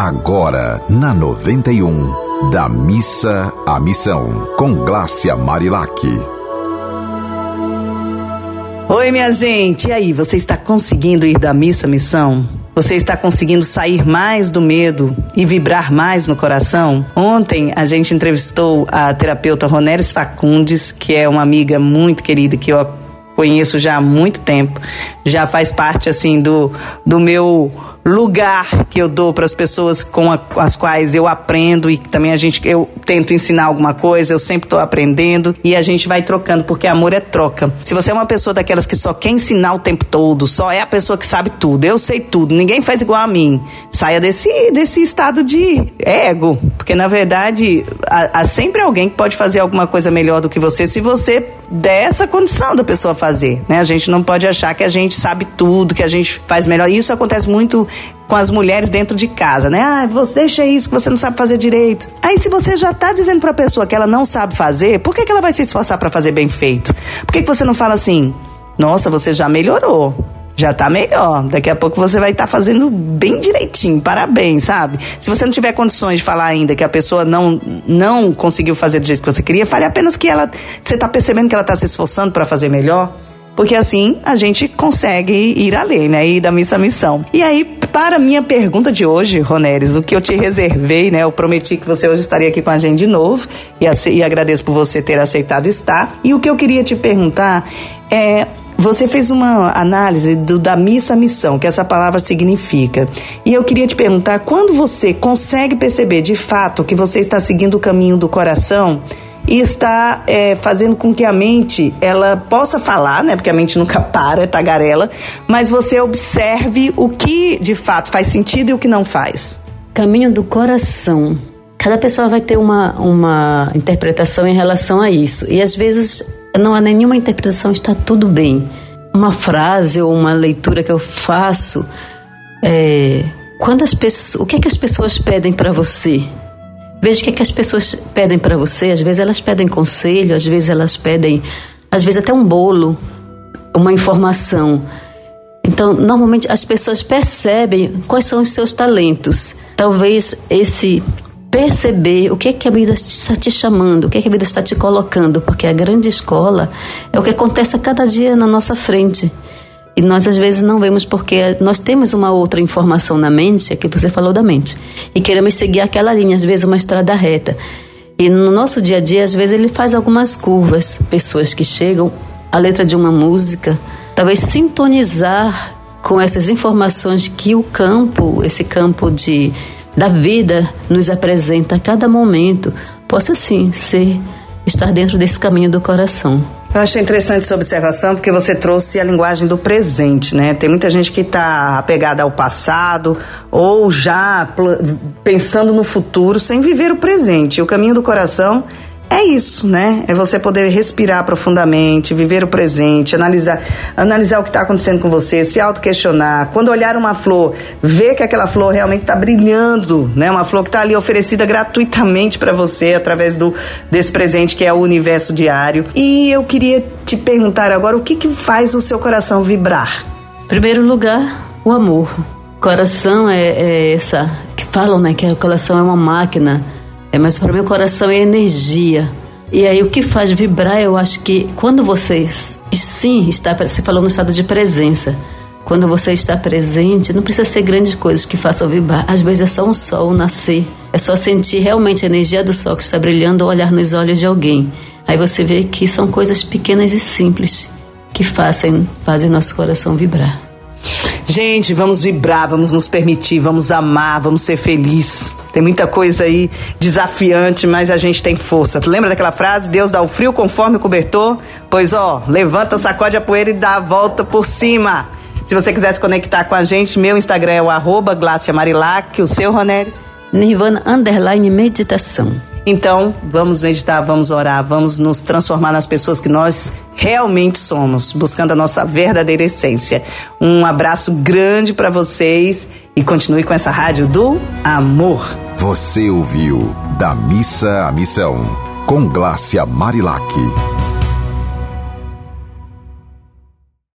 agora na 91, da missa à missão, com Glácia Marilac. Oi, minha gente, e aí, você está conseguindo ir da missa à missão? Você está conseguindo sair mais do medo e vibrar mais no coração? Ontem a gente entrevistou a terapeuta Roneres Facundes, que é uma amiga muito querida que eu conheço já há muito tempo, já faz parte assim do, do meu lugar que eu dou para as pessoas com, a, com, as quais eu aprendo e também a gente eu tento ensinar alguma coisa, eu sempre estou aprendendo e a gente vai trocando porque amor é troca. Se você é uma pessoa daquelas que só quer ensinar o tempo todo, só é a pessoa que sabe tudo, eu sei tudo, ninguém faz igual a mim. Saia desse desse estado de ego, porque na verdade há, há sempre alguém que pode fazer alguma coisa melhor do que você se você der essa condição da pessoa fazer, né? A gente não pode achar que a gente sabe tudo, que a gente faz melhor. Isso acontece muito com as mulheres dentro de casa, né? Ah, você deixa isso que você não sabe fazer direito. Aí se você já está dizendo para a pessoa que ela não sabe fazer, por que, que ela vai se esforçar para fazer bem feito? Por que, que você não fala assim? Nossa, você já melhorou já tá melhor. Daqui a pouco você vai estar tá fazendo bem direitinho. Parabéns, sabe? Se você não tiver condições de falar ainda que a pessoa não não conseguiu fazer do jeito que você queria, fale apenas que ela você tá percebendo que ela tá se esforçando para fazer melhor. Porque assim a gente consegue ir além, né? Ir da missa à missão. E aí, para a minha pergunta de hoje, Roneres, o que eu te reservei, né? Eu prometi que você hoje estaria aqui com a gente de novo e, e agradeço por você ter aceitado estar. E o que eu queria te perguntar é você fez uma análise do, da missa missão, que essa palavra significa. E eu queria te perguntar, quando você consegue perceber de fato que você está seguindo o caminho do coração, e está é, fazendo com que a mente ela possa falar, né? Porque a mente nunca para, é tagarela, mas você observe o que de fato faz sentido e o que não faz. Caminho do coração. Cada pessoa vai ter uma, uma interpretação em relação a isso. E às vezes não há nenhuma interpretação, está tudo bem. Uma frase ou uma leitura que eu faço é. Quando as pessoas, o que, é que as pessoas pedem para você? Veja o que, é que as pessoas pedem para você. Às vezes elas pedem conselho, às vezes elas pedem, às vezes até um bolo, uma informação. Então, normalmente as pessoas percebem quais são os seus talentos. Talvez esse perceber o que é que a vida está te chamando, o que é que a vida está te colocando, porque a grande escola é o que acontece a cada dia na nossa frente. E nós às vezes não vemos porque nós temos uma outra informação na mente, é que você falou da mente, e queremos seguir aquela linha, às vezes uma estrada reta. E no nosso dia a dia, às vezes ele faz algumas curvas, pessoas que chegam, a letra de uma música, talvez sintonizar com essas informações que o campo, esse campo de da vida nos apresenta a cada momento, possa sim ser estar dentro desse caminho do coração. Eu achei interessante sua observação porque você trouxe a linguagem do presente, né? Tem muita gente que está apegada ao passado ou já pensando no futuro sem viver o presente. O caminho do coração é isso, né? É você poder respirar profundamente, viver o presente, analisar, analisar o que está acontecendo com você, se auto-questionar. Quando olhar uma flor, ver que aquela flor realmente está brilhando, né? Uma flor que está ali oferecida gratuitamente para você através do desse presente que é o universo diário. E eu queria te perguntar agora o que que faz o seu coração vibrar? Primeiro lugar, o amor. Coração é, é essa que falam, né? Que o coração é uma máquina é, mas para o meu coração é energia. E aí o que faz vibrar, eu acho que quando vocês sim está, você falou no estado de presença. Quando você está presente, não precisa ser grandes coisas que façam vibrar. Às vezes é só um sol nascer. É só sentir realmente a energia do sol que está brilhando ou olhar nos olhos de alguém. Aí você vê que são coisas pequenas e simples que fazem, fazem nosso coração vibrar. Gente, vamos vibrar, vamos nos permitir, vamos amar, vamos ser felizes. Tem muita coisa aí desafiante, mas a gente tem força. Tu lembra daquela frase? Deus dá o frio conforme o cobertor? Pois ó, levanta, sacode a poeira e dá a volta por cima. Se você quiser se conectar com a gente, meu Instagram é o arroba Marilac, o seu, Roneres? Nirvana Underline Meditação. Então, vamos meditar, vamos orar, vamos nos transformar nas pessoas que nós realmente somos, buscando a nossa verdadeira essência. Um abraço grande para vocês e continue com essa rádio do amor. Você ouviu Da Missa à Missão, com Glácia Marilac.